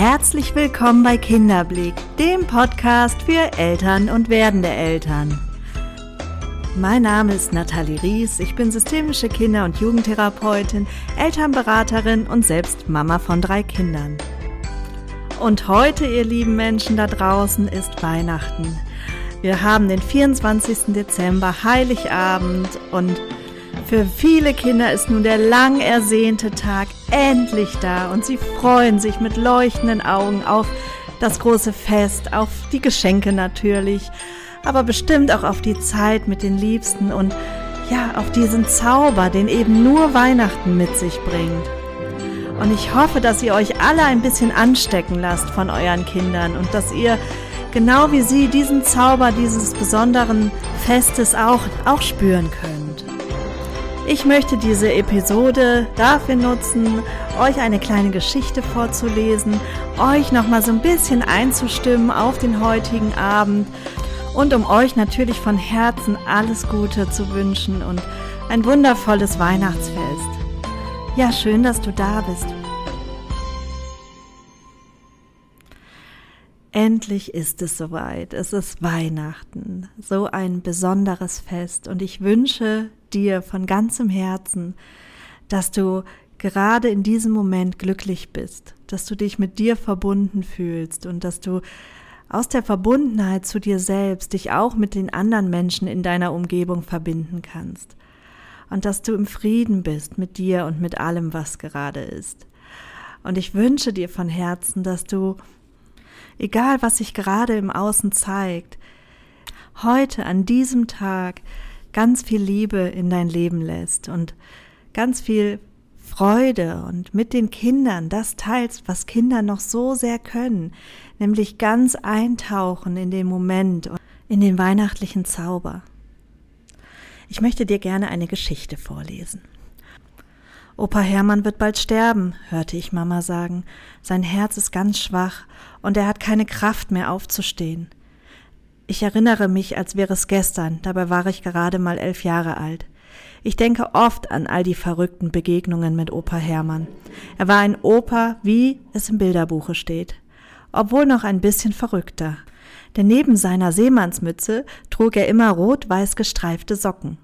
Herzlich willkommen bei Kinderblick, dem Podcast für Eltern und werdende Eltern. Mein Name ist Nathalie Ries, ich bin systemische Kinder- und Jugendtherapeutin, Elternberaterin und selbst Mama von drei Kindern. Und heute, ihr lieben Menschen da draußen, ist Weihnachten. Wir haben den 24. Dezember, Heiligabend und für viele Kinder ist nun der lang ersehnte Tag endlich da und sie freuen sich mit leuchtenden Augen auf das große Fest, auf die Geschenke natürlich, aber bestimmt auch auf die Zeit mit den Liebsten und ja, auf diesen Zauber, den eben nur Weihnachten mit sich bringt. Und ich hoffe, dass ihr euch alle ein bisschen anstecken lasst von euren Kindern und dass ihr genau wie sie diesen Zauber dieses besonderen Festes auch, auch spüren könnt. Ich möchte diese Episode dafür nutzen, euch eine kleine Geschichte vorzulesen, euch nochmal so ein bisschen einzustimmen auf den heutigen Abend und um euch natürlich von Herzen alles Gute zu wünschen und ein wundervolles Weihnachtsfest. Ja, schön, dass du da bist. Endlich ist es soweit. Es ist Weihnachten, so ein besonderes Fest. Und ich wünsche dir von ganzem Herzen, dass du gerade in diesem Moment glücklich bist, dass du dich mit dir verbunden fühlst und dass du aus der Verbundenheit zu dir selbst dich auch mit den anderen Menschen in deiner Umgebung verbinden kannst. Und dass du im Frieden bist mit dir und mit allem, was gerade ist. Und ich wünsche dir von Herzen, dass du, egal was sich gerade im Außen zeigt, heute an diesem Tag ganz viel Liebe in dein Leben lässt und ganz viel Freude und mit den Kindern das teilst, was Kinder noch so sehr können, nämlich ganz eintauchen in den Moment und in den weihnachtlichen Zauber. Ich möchte dir gerne eine Geschichte vorlesen. Opa Hermann wird bald sterben, hörte ich Mama sagen. Sein Herz ist ganz schwach und er hat keine Kraft mehr aufzustehen. Ich erinnere mich, als wäre es gestern, dabei war ich gerade mal elf Jahre alt. Ich denke oft an all die verrückten Begegnungen mit Opa Hermann. Er war ein Opa, wie es im Bilderbuche steht, obwohl noch ein bisschen verrückter. Denn neben seiner Seemannsmütze trug er immer rot-weiß gestreifte Socken.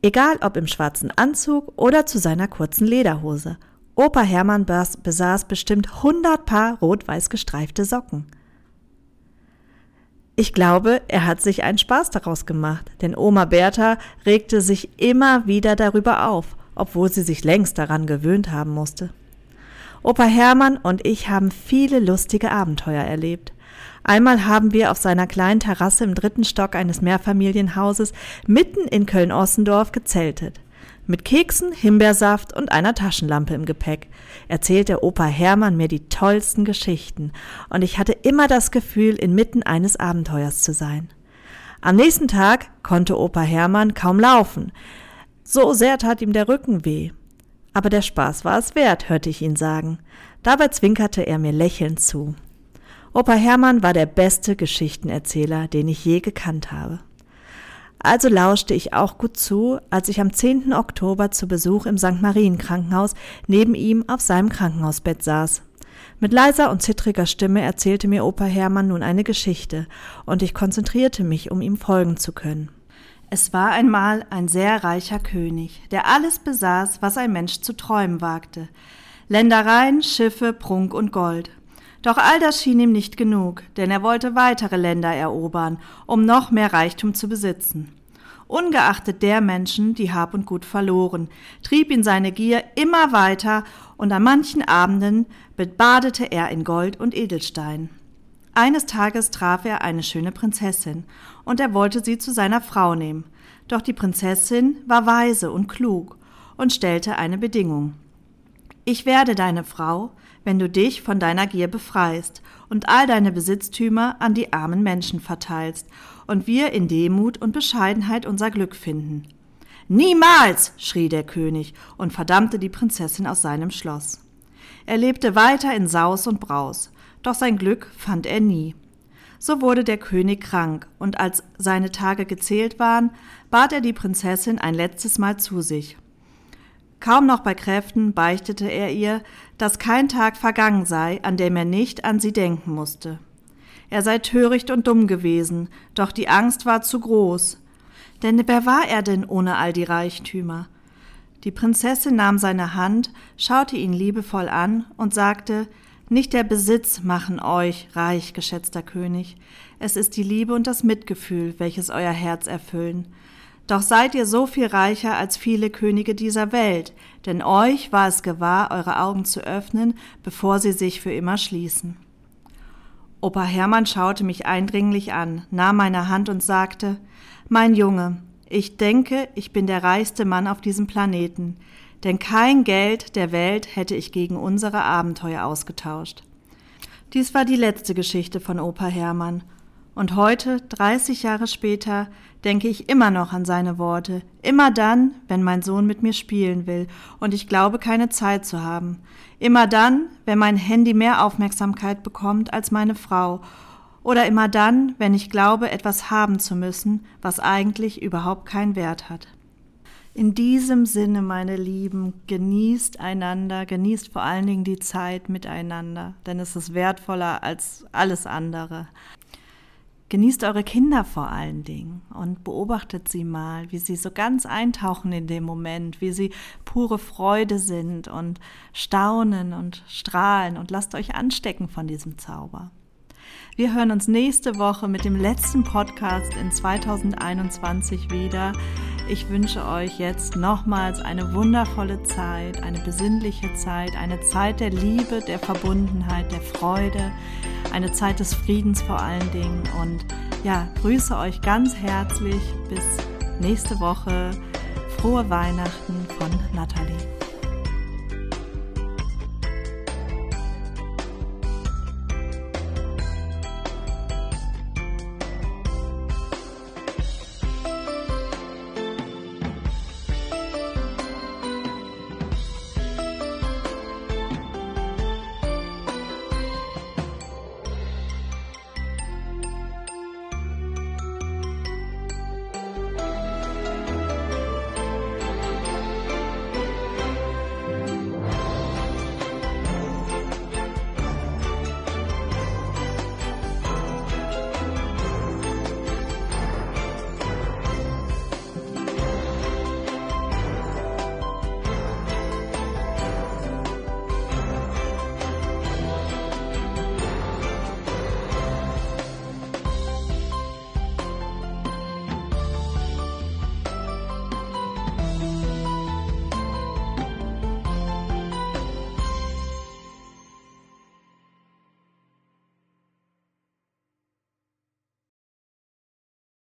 Egal ob im schwarzen Anzug oder zu seiner kurzen Lederhose. Opa Hermann besaß bestimmt hundert Paar rot-weiß gestreifte Socken. Ich glaube, er hat sich einen Spaß daraus gemacht, denn Oma Bertha regte sich immer wieder darüber auf, obwohl sie sich längst daran gewöhnt haben musste. Opa Hermann und ich haben viele lustige Abenteuer erlebt. Einmal haben wir auf seiner kleinen Terrasse im dritten Stock eines Mehrfamilienhauses mitten in Köln-Ossendorf gezeltet. Mit Keksen, Himbeersaft und einer Taschenlampe im Gepäck erzählte Opa Hermann mir die tollsten Geschichten, und ich hatte immer das Gefühl, inmitten eines Abenteuers zu sein. Am nächsten Tag konnte Opa Hermann kaum laufen. So sehr tat ihm der Rücken weh. Aber der Spaß war es wert, hörte ich ihn sagen. Dabei zwinkerte er mir lächelnd zu. Opa Hermann war der beste Geschichtenerzähler, den ich je gekannt habe. Also lauschte ich auch gut zu, als ich am 10. Oktober zu Besuch im St. Marien Krankenhaus neben ihm auf seinem Krankenhausbett saß. Mit leiser und zittriger Stimme erzählte mir Opa Hermann nun eine Geschichte, und ich konzentrierte mich, um ihm folgen zu können. Es war einmal ein sehr reicher König, der alles besaß, was ein Mensch zu träumen wagte. Ländereien, Schiffe, Prunk und Gold. Doch all das schien ihm nicht genug, denn er wollte weitere Länder erobern, um noch mehr Reichtum zu besitzen. Ungeachtet der Menschen, die Hab und Gut verloren, trieb ihn seine Gier immer weiter, und an manchen Abenden badete er in Gold und Edelstein. Eines Tages traf er eine schöne Prinzessin, und er wollte sie zu seiner Frau nehmen. Doch die Prinzessin war weise und klug und stellte eine Bedingung. Ich werde deine Frau, wenn du dich von deiner Gier befreist und all deine Besitztümer an die armen Menschen verteilst und wir in Demut und Bescheidenheit unser Glück finden. Niemals! schrie der König und verdammte die Prinzessin aus seinem Schloss. Er lebte weiter in Saus und Braus, doch sein Glück fand er nie. So wurde der König krank, und als seine Tage gezählt waren, bat er die Prinzessin ein letztes Mal zu sich. Kaum noch bei Kräften beichtete er ihr, dass kein Tag vergangen sei, an dem er nicht an sie denken musste. Er sei töricht und dumm gewesen, doch die Angst war zu groß. Denn wer war er denn ohne all die Reichtümer? Die Prinzessin nahm seine Hand, schaute ihn liebevoll an und sagte, nicht der Besitz machen euch reich, geschätzter König, es ist die Liebe und das Mitgefühl, welches euer Herz erfüllen. Doch seid ihr so viel reicher als viele Könige dieser Welt, denn euch war es gewahr, eure Augen zu öffnen, bevor sie sich für immer schließen. Opa Hermann schaute mich eindringlich an, nahm meine Hand und sagte, Mein Junge, ich denke, ich bin der reichste Mann auf diesem Planeten, denn kein Geld der Welt hätte ich gegen unsere Abenteuer ausgetauscht. Dies war die letzte Geschichte von Opa Hermann, und heute, 30 Jahre später, denke ich immer noch an seine Worte, immer dann, wenn mein Sohn mit mir spielen will. Und ich glaube keine Zeit zu haben, immer dann, wenn mein Handy mehr Aufmerksamkeit bekommt als meine Frau, oder immer dann, wenn ich glaube, etwas haben zu müssen, was eigentlich überhaupt keinen Wert hat. In diesem Sinne, meine Lieben, genießt einander, genießt vor allen Dingen die Zeit miteinander, denn es ist wertvoller als alles andere. Genießt eure Kinder vor allen Dingen und beobachtet sie mal, wie sie so ganz eintauchen in dem Moment, wie sie pure Freude sind und staunen und strahlen und lasst euch anstecken von diesem Zauber. Wir hören uns nächste Woche mit dem letzten Podcast in 2021 wieder. Ich wünsche euch jetzt nochmals eine wundervolle Zeit, eine besinnliche Zeit, eine Zeit der Liebe, der Verbundenheit, der Freude, eine Zeit des Friedens vor allen Dingen. Und ja, grüße euch ganz herzlich. Bis nächste Woche. Frohe Weihnachten von Nathalie.